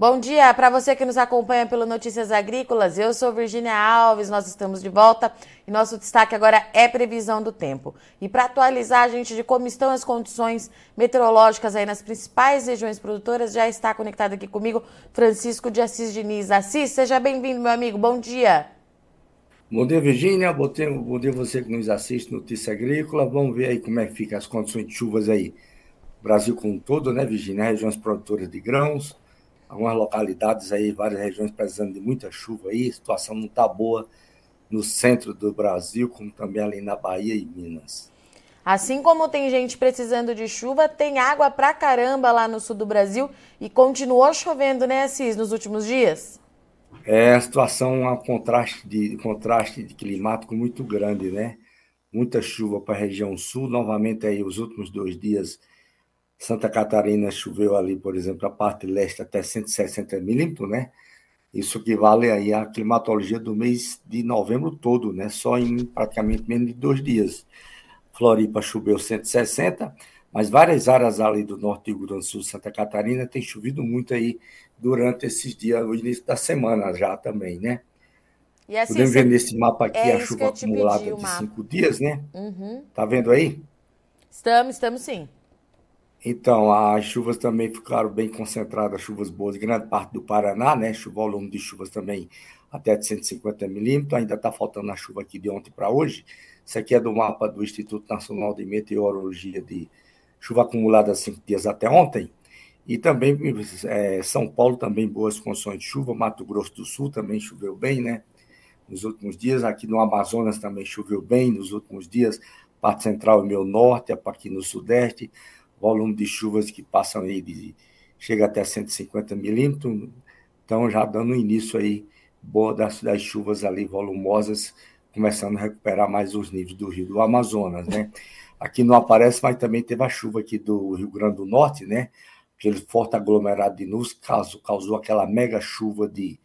Bom dia para você que nos acompanha pelo Notícias Agrícolas. Eu sou Virginia Alves, nós estamos de volta e nosso destaque agora é previsão do tempo. E para atualizar a gente de como estão as condições meteorológicas aí nas principais regiões produtoras, já está conectado aqui comigo Francisco de Assis Diniz. Assis, seja bem-vindo, meu amigo. Bom dia. Bom dia, Virginia. Bom dia, bom dia você que nos assiste Notícia Agrícola. Vamos ver aí como é que ficam as condições de chuvas aí. Brasil como um todo, né, Virginia? Regiões produtoras de grãos algumas localidades aí, várias regiões precisando de muita chuva aí, a situação não está boa no centro do Brasil, como também ali na Bahia e Minas. Assim como tem gente precisando de chuva, tem água pra caramba lá no sul do Brasil e continuou chovendo, né, Assis, nos últimos dias? É a situação, um contraste de, contraste de climático muito grande, né? Muita chuva para a região sul, novamente aí os últimos dois dias Santa Catarina choveu ali, por exemplo, a parte leste até 160 milímetros, né? Isso equivale aí à climatologia do mês de novembro todo, né? Só em praticamente menos de dois dias. Floripa choveu 160, mas várias áreas ali do norte do Rio Grande do Sul, Santa Catarina, tem chovido muito aí durante esses dias, o início da semana já também, né? E assim, Podemos ver nesse mapa aqui é a chuva acumulada pedi, de cinco dias, né? Uhum. Tá vendo aí? Estamos, estamos sim. Então, as chuvas também ficaram bem concentradas, chuvas boas grande parte do Paraná, né? O volume de chuvas também até de 150 milímetros. Ainda está faltando a chuva aqui de ontem para hoje. Isso aqui é do mapa do Instituto Nacional de Meteorologia de chuva acumulada cinco dias até ontem. E também é, São Paulo também boas condições de chuva, Mato Grosso do Sul também choveu bem, né? Nos últimos dias, aqui no Amazonas também choveu bem nos últimos dias, parte central e meio norte, aqui no sudeste volume de chuvas que passam aí de chega até 150 milímetros, então já dando início aí boa das, das chuvas ali volumosas, começando a recuperar mais os níveis do rio do Amazonas, né? Aqui não aparece, mas também teve a chuva aqui do Rio Grande do Norte, né? Aquele forte aglomerado de nuvens causou, causou aquela mega chuva de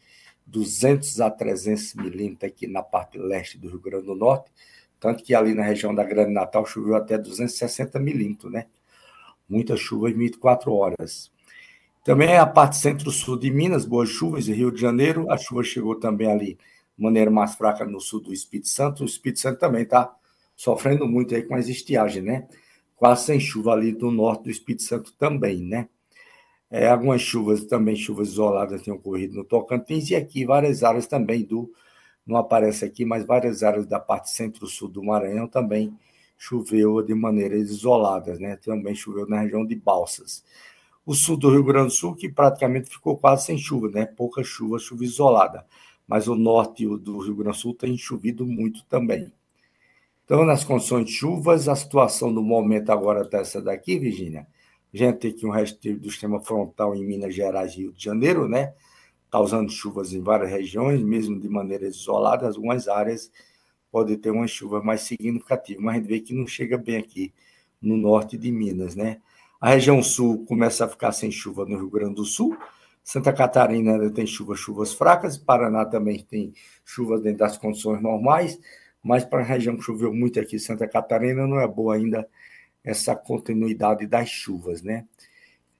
200 a 300 milímetros aqui na parte leste do Rio Grande do Norte, tanto que ali na região da Grande Natal choveu até 260 milímetros, né? Muita chuva em 24 horas. Também a parte centro-sul de Minas, boas chuvas, e Rio de Janeiro, a chuva chegou também ali de maneira mais fraca no sul do Espírito Santo. O Espírito Santo também está sofrendo muito aí com as estiagens, né? Quase sem chuva ali no norte do Espírito Santo também, né? É, algumas chuvas, também chuvas isoladas têm ocorrido no Tocantins e aqui várias áreas também do, não aparece aqui, mas várias áreas da parte centro-sul do Maranhão também choveu de maneira isolada, né? Também choveu na região de Balsas. O sul do Rio Grande do Sul, que praticamente ficou quase sem chuva, né? Pouca chuva, chuva isolada. Mas o norte do Rio Grande do Sul tem chovido muito também. Então, nas condições de chuvas, a situação do momento agora está essa daqui, Virginia. A gente tem aqui um resto do sistema frontal em Minas Gerais e Rio de Janeiro, né? Causando chuvas em várias regiões, mesmo de maneira isolada, algumas áreas pode ter uma chuva mais significativa, mas a gente vê que não chega bem aqui no norte de Minas, né? A região sul começa a ficar sem chuva no Rio Grande do Sul, Santa Catarina ainda tem chuva, chuvas fracas, Paraná também tem chuvas dentro das condições normais, mas para a região que choveu muito aqui, Santa Catarina, não é boa ainda essa continuidade das chuvas, né?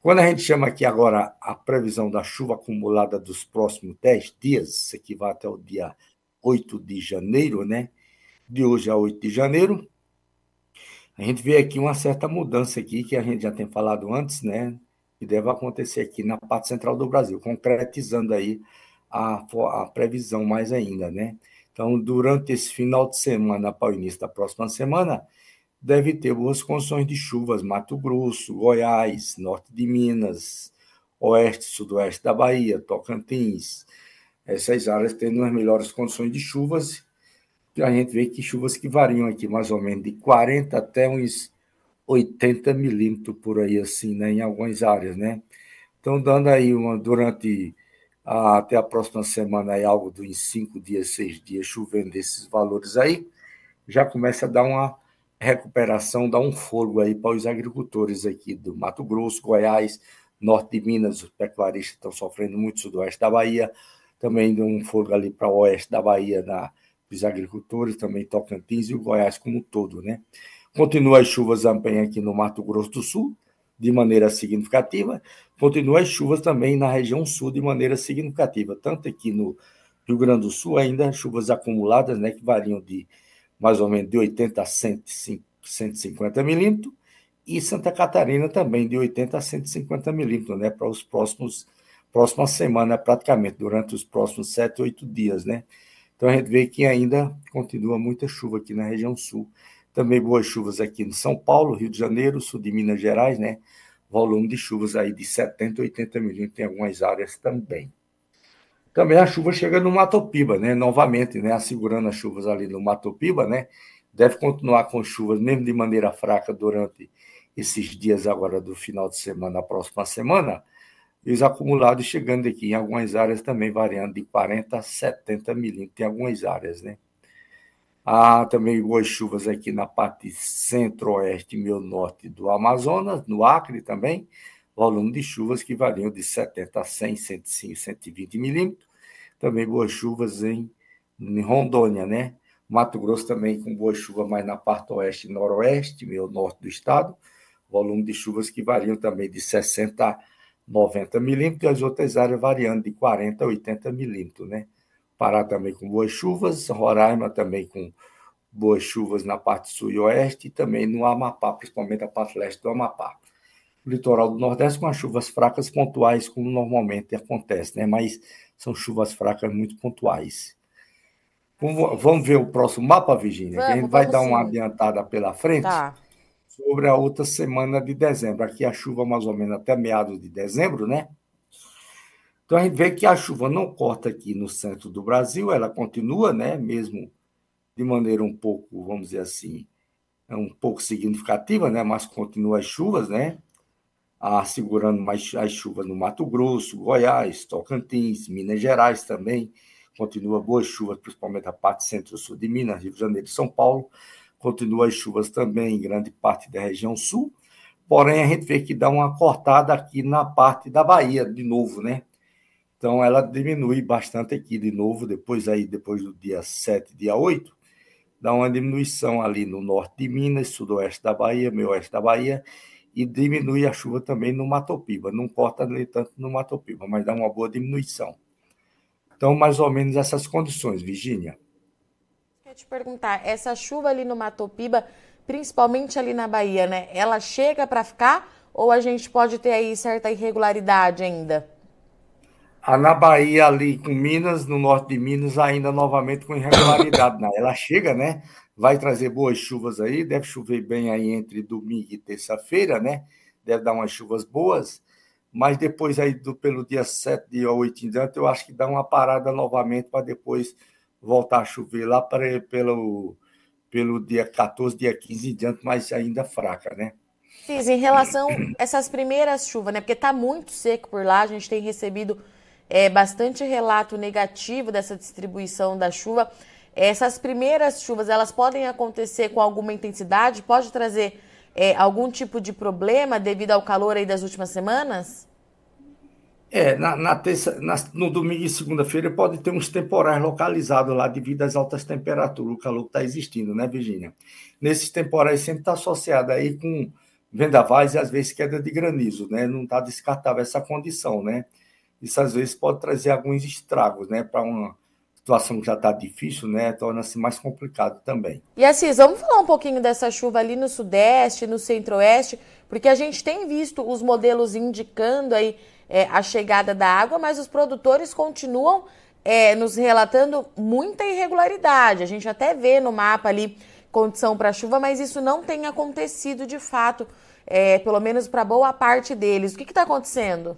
Quando a gente chama aqui agora a previsão da chuva acumulada dos próximos 10 dias, isso aqui vai até o dia 8 de janeiro, né? De hoje a 8 de janeiro, a gente vê aqui uma certa mudança aqui, que a gente já tem falado antes, né? Que deve acontecer aqui na parte central do Brasil, concretizando aí a, a previsão mais ainda, né? Então, durante esse final de semana para o início da próxima semana, deve ter boas condições de chuvas, Mato Grosso, Goiás, norte de Minas, oeste, sudoeste da Bahia, Tocantins. Essas áreas tendo as melhores condições de chuvas a gente vê que chuvas que variam aqui mais ou menos de 40 até uns 80 milímetros por aí, assim, né, em algumas áreas, né? Então, dando aí uma, durante a, até a próxima semana, aí, algo de cinco dias, seis dias, chovendo esses valores aí, já começa a dar uma recuperação, dar um fogo aí para os agricultores aqui do Mato Grosso, Goiás, norte de Minas, os pecuaristas estão sofrendo muito, sudoeste da Bahia, também deu um fogo ali para o oeste da Bahia, na os agricultores, também Tocantins e o Goiás como um todo, né? Continua as chuvas também aqui no Mato Grosso do Sul, de maneira significativa. Continua as chuvas também na região sul de maneira significativa, tanto aqui no Rio Grande do Sul, ainda chuvas acumuladas, né, que variam de mais ou menos de 80 a 150 milímetros, e Santa Catarina também de 80 a 150 milímetros, né, para os próximos próxima semana, praticamente, durante os próximos sete, oito dias, né? Então a gente vê que ainda continua muita chuva aqui na região sul. Também boas chuvas aqui no São Paulo, Rio de Janeiro, sul de Minas Gerais, né? Volume de chuvas aí de 70, 80 milímetros em algumas áreas também. Também a chuva chega no Matopiba, né? Novamente, né? Assegurando as chuvas ali no Matopiba, né? Deve continuar com chuvas, mesmo de maneira fraca, durante esses dias agora do final de semana, a próxima semana e os acumulados chegando aqui em algumas áreas também variando de 40 a 70 milímetros em algumas áreas, né? Há também boas chuvas aqui na parte centro-oeste e meio norte do Amazonas, no Acre também, volume de chuvas que variam de 70 a 100, 105, 120 milímetros. Também boas chuvas em, em Rondônia, né? Mato Grosso também com boa chuva mais na parte oeste e noroeste, meio norte do estado, volume de chuvas que variam também de 60 a 90 milímetros, e as outras áreas variando de 40 a 80 milímetros, né? Pará também com boas chuvas, Roraima também com boas chuvas na parte sul e oeste, e também no Amapá, principalmente a parte leste do Amapá. O litoral do Nordeste com as chuvas fracas pontuais, como normalmente acontece, né? Mas são chuvas fracas muito pontuais. Vamos ver o próximo mapa, Virginia? Vamos, a gente vai dar uma adiantada pela frente. Tá sobre a outra semana de dezembro. Aqui a chuva mais ou menos até meados de dezembro, né? Então a gente vê que a chuva não corta aqui no centro do Brasil, ela continua, né? Mesmo de maneira um pouco, vamos dizer assim, é um pouco significativa, né? Mas continua as chuvas, né? Segurando mais as chuvas no Mato Grosso, Goiás, Tocantins, Minas Gerais também. Continua boas chuvas, principalmente a parte centro-sul de Minas, Rio de Janeiro e São Paulo. Continua as chuvas também em grande parte da região sul, porém a gente vê que dá uma cortada aqui na parte da Bahia de novo, né? Então ela diminui bastante aqui de novo, depois aí, depois do dia 7, dia 8, dá uma diminuição ali no norte de Minas, sudoeste da Bahia, meio oeste da Bahia, e diminui a chuva também no Matopiba. Não corta nem tanto no Matopiba, mas dá uma boa diminuição. Então, mais ou menos essas condições, Virgínia queria te perguntar, essa chuva ali no Matopiba, principalmente ali na Bahia, né? Ela chega para ficar ou a gente pode ter aí certa irregularidade ainda? Ah, na Bahia, ali com Minas, no norte de Minas, ainda novamente com irregularidade. né? Ela chega, né? Vai trazer boas chuvas aí, deve chover bem aí entre domingo e terça-feira, né? Deve dar umas chuvas boas, mas depois aí do, pelo dia 7, dia 8 em diante, eu acho que dá uma parada novamente para depois voltar a chover lá para, pelo, pelo dia 14, dia 15 em diante, mas ainda fraca, né? Fiz, em relação a essas primeiras chuvas, né? Porque está muito seco por lá, a gente tem recebido é, bastante relato negativo dessa distribuição da chuva. Essas primeiras chuvas, elas podem acontecer com alguma intensidade? Pode trazer é, algum tipo de problema devido ao calor aí das últimas semanas? É, na, na terça, na, no domingo e segunda-feira pode ter uns temporais localizados lá devido às altas temperaturas, o calor que está existindo, né, Virginia? Nesses temporais sempre está associado aí com vendavais e às vezes queda de granizo, né? Não está descartável essa condição, né? Isso às vezes pode trazer alguns estragos, né? Para uma situação que já está difícil, né? Torna-se mais complicado também. E assim, vamos falar um pouquinho dessa chuva ali no sudeste, no centro-oeste, porque a gente tem visto os modelos indicando aí é, a chegada da água, mas os produtores continuam é, nos relatando muita irregularidade. A gente até vê no mapa ali condição para chuva, mas isso não tem acontecido de fato, é, pelo menos para boa parte deles. O que está acontecendo?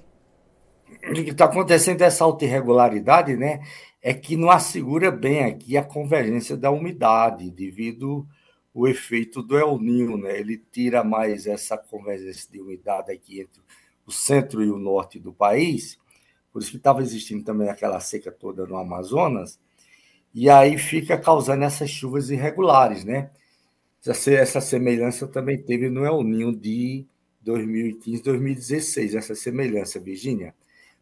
O que está acontecendo essa alta irregularidade, né? É que não assegura bem aqui a convergência da umidade, devido o efeito do El Ninho, né? Ele tira mais essa convergência de umidade aqui entre o centro e o norte do país, por isso que estava existindo também aquela seca toda no Amazonas, e aí fica causando essas chuvas irregulares, né? Essa, essa semelhança também teve no El Ninho de 2015, 2016, essa semelhança, Virgínia,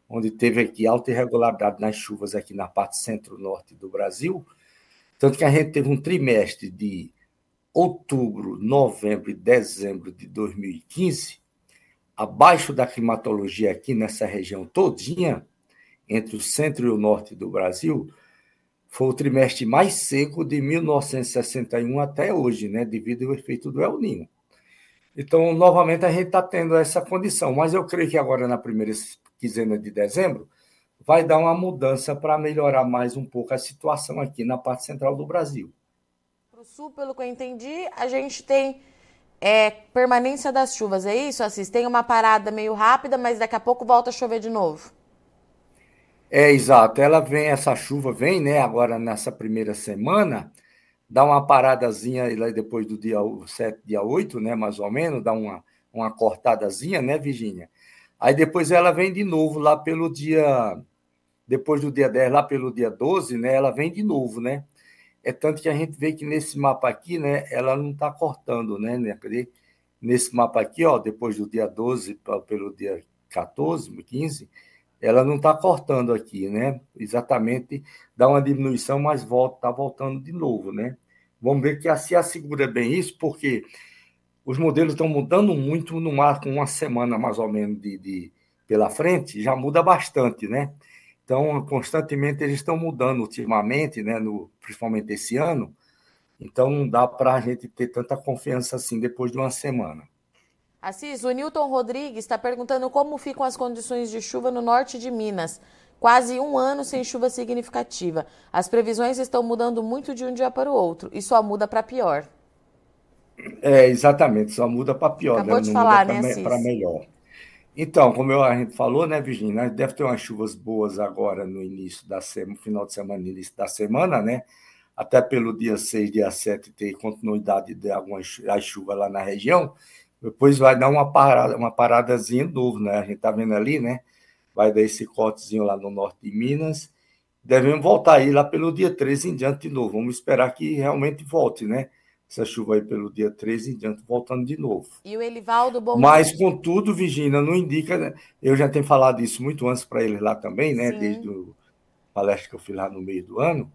onde teve aqui alta irregularidade nas chuvas aqui na parte centro-norte do Brasil, tanto que a gente teve um trimestre de outubro, novembro e dezembro de 2015, abaixo da climatologia aqui nessa região todinha, entre o centro e o norte do Brasil, foi o trimestre mais seco de 1961 até hoje, né, devido ao efeito do El Ninho. Então, novamente, a gente está tendo essa condição, mas eu creio que agora, na primeira quinzena de dezembro, vai dar uma mudança para melhorar mais um pouco a situação aqui na parte central do Brasil. Para o sul, pelo que eu entendi, a gente tem é, permanência das chuvas, é isso, Assis? Tem uma parada meio rápida, mas daqui a pouco volta a chover de novo. É, exato. Ela vem, essa chuva vem, né, agora nessa primeira semana, dá uma paradazinha lá depois do dia 7, dia 8, né, mais ou menos, dá uma, uma cortadazinha, né, Virgínia? Aí depois ela vem de novo lá pelo dia, depois do dia 10, lá pelo dia 12, né, ela vem de novo, né? É tanto que a gente vê que nesse mapa aqui, né, ela não está cortando, né, né? Nesse mapa aqui, ó, depois do dia 12 pelo dia 14, 15, ela não está cortando aqui, né? Exatamente, dá uma diminuição, mas volta, está voltando de novo, né? Vamos ver que se assegura bem isso, porque os modelos estão mudando muito no mar, com uma semana mais ou menos de, de, pela frente, já muda bastante, né? Então, constantemente eles estão mudando ultimamente, né? No, principalmente esse ano. Então, não dá para a gente ter tanta confiança assim depois de uma semana. Assis, o Newton Rodrigues está perguntando como ficam as condições de chuva no norte de Minas. Quase um ano sem chuva significativa. As previsões estão mudando muito de um dia para o outro e só muda para pior. É, exatamente, só muda para pior, Acabou né? de Não falar, né, para melhor. Então, como a gente falou, né, Virginia, deve ter umas chuvas boas agora no início da semana, final de semana, início da semana, né? Até pelo dia 6, dia 7 ter continuidade de algumas chuvas lá na região. Depois vai dar uma parada, uma paradazinha novo, né? A gente tá vendo ali, né? Vai dar esse cortezinho lá no norte de Minas. Devemos voltar aí lá pelo dia 13 em diante de novo. Vamos esperar que realmente volte, né? Essa chuva aí pelo dia 13 em diante, voltando de novo. E o Elivaldo Bom Mas, contudo, Virginia, não indica. Né? Eu já tenho falado isso muito antes para eles lá também, né? Sim. Desde o palestra que eu fiz lá no meio do ano,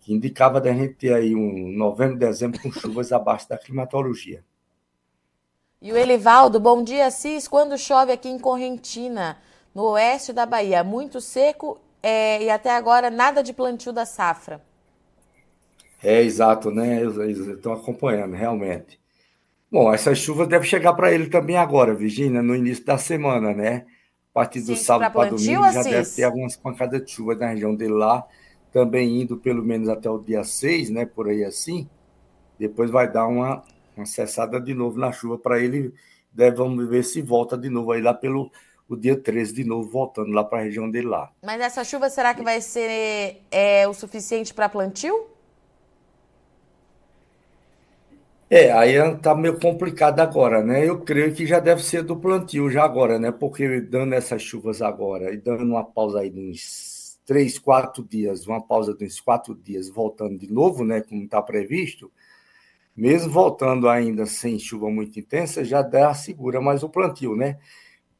que indicava da gente ter aí um novembro, dezembro com chuvas abaixo da climatologia. E o Elivaldo, bom dia, Cis. Quando chove aqui em Correntina, no oeste da Bahia, muito seco é, e até agora nada de plantio da safra. É, exato, né? Estou acompanhando, realmente. Bom, essas chuvas devem chegar para ele também agora, Virginia, no início da semana, né? A partir do Sim, sábado para domingo já deve ter algumas pancadas de chuva na região dele lá, também indo pelo menos até o dia 6, né? Por aí assim. Depois vai dar uma uma cessada de novo na chuva para ele. Deve, vamos ver se volta de novo aí lá pelo o dia 13 de novo, voltando lá para a região dele lá. Mas essa chuva será que vai ser é, o suficiente para plantio? É, aí está meio complicado agora, né? Eu creio que já deve ser do plantio já agora, né? Porque dando essas chuvas agora e dando uma pausa aí de uns três, quatro dias, uma pausa de uns quatro dias, voltando de novo, né? Como está previsto, mesmo voltando ainda sem chuva muito intensa, já dá segura mais o plantio, né?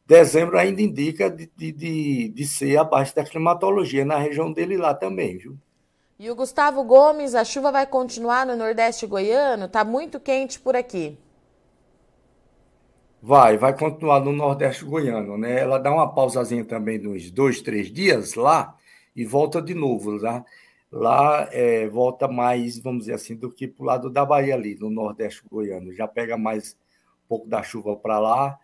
Dezembro ainda indica de, de, de ser abaixo da climatologia na região dele lá também, viu? E o Gustavo Gomes, a chuva vai continuar no Nordeste goiano? Tá muito quente por aqui. Vai, vai continuar no Nordeste goiano, né? Ela dá uma pausazinha também nos dois, três dias lá e volta de novo, tá? Lá é, volta mais, vamos dizer assim, do que para o lado da Bahia ali, no Nordeste goiano. Já pega mais um pouco da chuva para lá,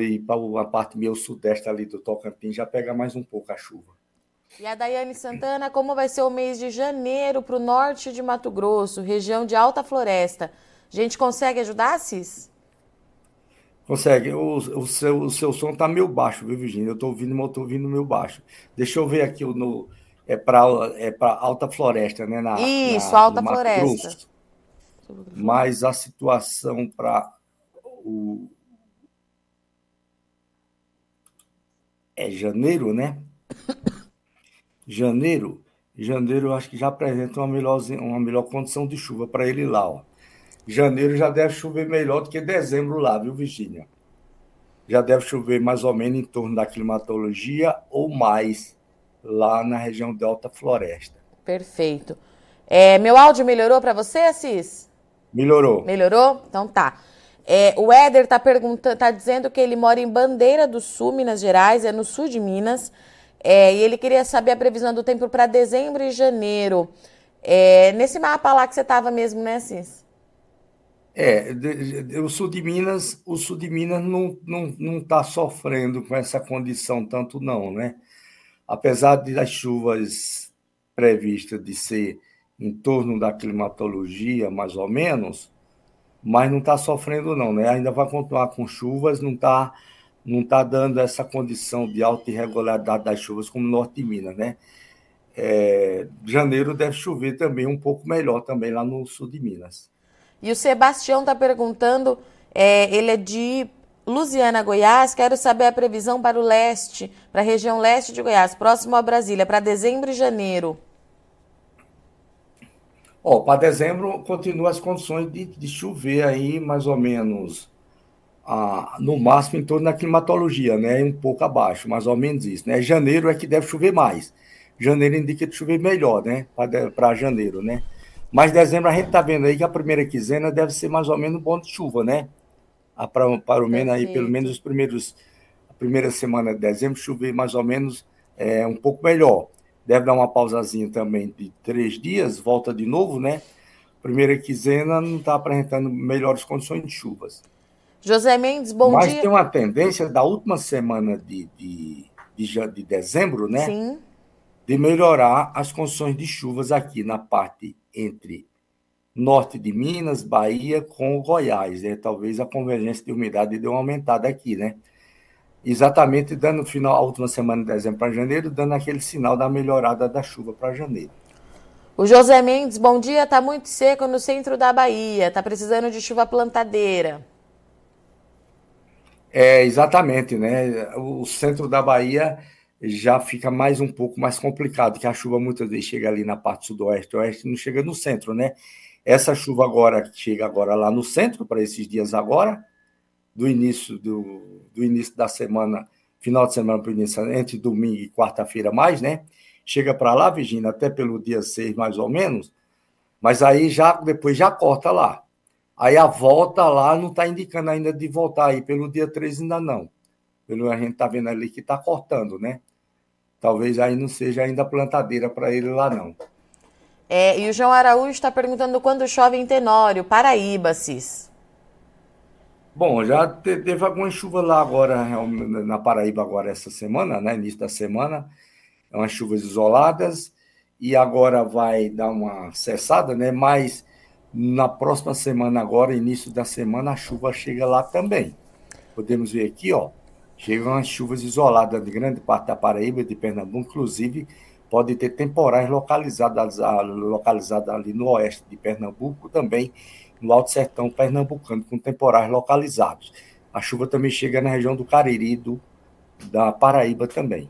e para a parte meio sudeste ali do Tocantins, já pega mais um pouco a chuva. E a Daiane Santana, como vai ser o mês de janeiro para o norte de Mato Grosso, região de alta floresta? A gente consegue ajudar, Cis? Consegue. O, o, seu, o seu som está meio baixo, viu, Virginia? Eu estou ouvindo, mas estou ouvindo meio baixo. Deixa eu ver aqui no. É para é alta floresta, né? Na, Isso, na, alta floresta. Grosso. Mas a situação para o. É janeiro, né? Janeiro. Janeiro, eu acho que já apresenta uma melhor, uma melhor condição de chuva para ele lá, ó janeiro já deve chover melhor do que dezembro lá, viu, Virgínia? Já deve chover mais ou menos em torno da climatologia ou mais lá na região de Alta Floresta. Perfeito. É, meu áudio melhorou para você, Assis? Melhorou. Melhorou? Então tá. É, o Éder está perguntando, tá dizendo que ele mora em Bandeira do Sul, Minas Gerais, é no sul de Minas. É, e ele queria saber a previsão do tempo para dezembro e janeiro. É, nesse mapa lá que você estava mesmo, né, Assis? É, o sul de Minas, o sul de Minas não não não está sofrendo com essa condição tanto não, né? Apesar de as chuvas previstas de ser em torno da climatologia, mais ou menos, mas não está sofrendo não, né? Ainda vai continuar com chuvas, não está não tá dando essa condição de alta irregularidade das chuvas como no norte de Minas, né? É, janeiro deve chover também um pouco melhor também lá no sul de Minas. E o Sebastião está perguntando, é, ele é de Lusiana, Goiás. Quero saber a previsão para o leste, para a região leste de Goiás, próximo a Brasília, para dezembro e janeiro. Ó, para dezembro continua as condições de, de chover aí, mais ou menos, ah, no máximo em torno da climatologia, né? Um pouco abaixo, mais ou menos isso, né? Janeiro é que deve chover mais. Janeiro indica de chover melhor, né? Para janeiro, né? Mas dezembro a gente está vendo aí que a primeira quinzena deve ser mais ou menos bom de chuva, né? Para, para o menos aí, pelo menos os primeiros, a primeira semana de dezembro, chover mais ou menos é, um pouco melhor. Deve dar uma pausazinha também de três dias, volta de novo, né? Primeira quinzena não está apresentando melhores condições de chuvas. José Mendes, bom Mas dia. Mas tem uma tendência da última semana de, de, de, de dezembro, né? Sim. De melhorar as condições de chuvas aqui na parte entre norte de Minas, Bahia com Goiás. Né? Talvez a convergência de umidade deu uma aumentada aqui, né? Exatamente dando final, a última semana de dezembro para janeiro, dando aquele sinal da melhorada da chuva para janeiro. O José Mendes, bom dia. Está muito seco no centro da Bahia. Está precisando de chuva plantadeira. É, exatamente, né? O centro da Bahia já fica mais um pouco mais complicado, que a chuva muitas vezes chega ali na parte sudoeste, oeste, não chega no centro, né? Essa chuva agora chega agora lá no centro para esses dias agora, do início do, do início da semana, final de semana para o início, entre domingo e quarta-feira mais, né? Chega para lá, Virginia, até pelo dia 6 mais ou menos, mas aí já depois já corta lá. Aí a volta lá não está indicando ainda de voltar aí pelo dia 3 ainda não. Pelo a gente está vendo ali que está cortando, né? Talvez aí não seja ainda plantadeira para ele lá, não. É, e o João Araújo está perguntando quando chove em Tenório, Paraíba, Cis. Bom, já teve alguma chuva lá agora, na Paraíba agora essa semana, né? Início da semana. É umas chuvas isoladas e agora vai dar uma cessada, né? Mas na próxima semana agora, início da semana, a chuva chega lá também. Podemos ver aqui, ó. Chegam as chuvas isoladas de grande parte da Paraíba de Pernambuco, inclusive pode ter temporais localizadas, localizadas ali no oeste de Pernambuco, também no Alto Sertão pernambucano, com temporais localizados. A chuva também chega na região do Cariri, do, da Paraíba também.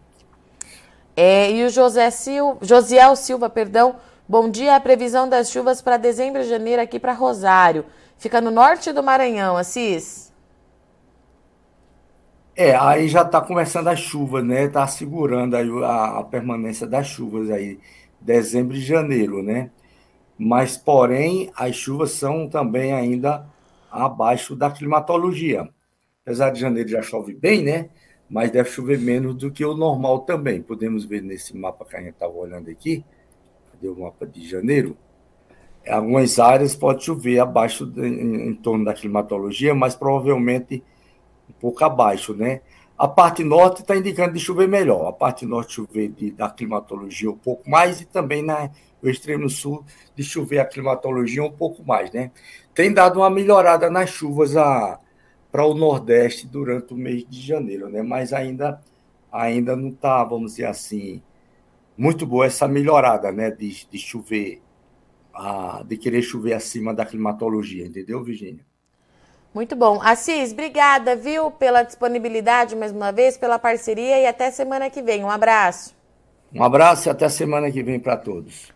É, e o José Sil, Josiel Silva, perdão, bom dia. A previsão das chuvas para dezembro e janeiro aqui para Rosário. Fica no norte do Maranhão, Assis. É, aí já está começando a chuva, né? Está segurando a, a, permanência das chuvas aí, dezembro e janeiro, né? Mas, porém, as chuvas são também ainda abaixo da climatologia. Apesar de janeiro já chove bem, né? Mas deve chover menos do que o normal também. Podemos ver nesse mapa que a gente estava olhando aqui. Cadê o mapa de janeiro? Algumas áreas pode chover abaixo, de, em, em torno da climatologia, mas provavelmente um pouco abaixo, né? A parte norte está indicando de chover melhor. A parte norte chover de, da climatologia um pouco mais e também na, no extremo sul de chover a climatologia um pouco mais, né? Tem dado uma melhorada nas chuvas para o nordeste durante o mês de janeiro, né? Mas ainda ainda não está, vamos dizer assim, muito boa essa melhorada, né? De, de chover, a, de querer chover acima da climatologia, entendeu, Virginia? Muito bom. Assis, obrigada, viu, pela disponibilidade mais uma vez, pela parceria e até semana que vem. Um abraço. Um abraço e até semana que vem para todos.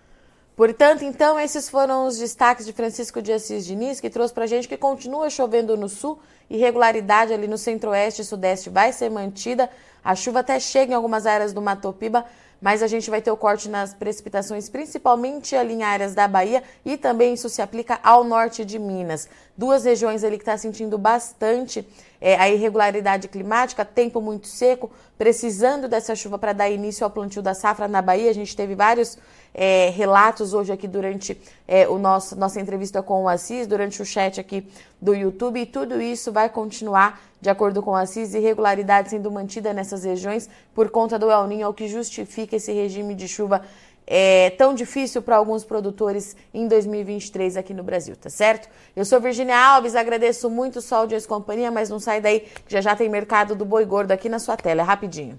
Portanto, então, esses foram os destaques de Francisco de Assis Diniz, que trouxe para a gente que continua chovendo no sul, irregularidade ali no centro-oeste e sudeste vai ser mantida. A chuva até chega em algumas áreas do Matopiba, mas a gente vai ter o corte nas precipitações, principalmente ali em áreas da Bahia e também isso se aplica ao norte de Minas. Duas regiões ali que está sentindo bastante é, a irregularidade climática, tempo muito seco, precisando dessa chuva para dar início ao plantio da safra na Bahia. A gente teve vários é, relatos hoje aqui durante é, o nosso, nossa entrevista com o Assis, durante o chat aqui do YouTube, e tudo isso vai continuar de acordo com a CIS, irregularidade sendo mantida nessas regiões por conta do El Niño, o que justifica esse regime de chuva é, tão difícil para alguns produtores em 2023 aqui no Brasil, tá certo? Eu sou Virginia Alves, agradeço muito o Sol de Companhia, mas não sai daí, que já já tem mercado do boi gordo aqui na sua tela, é rapidinho.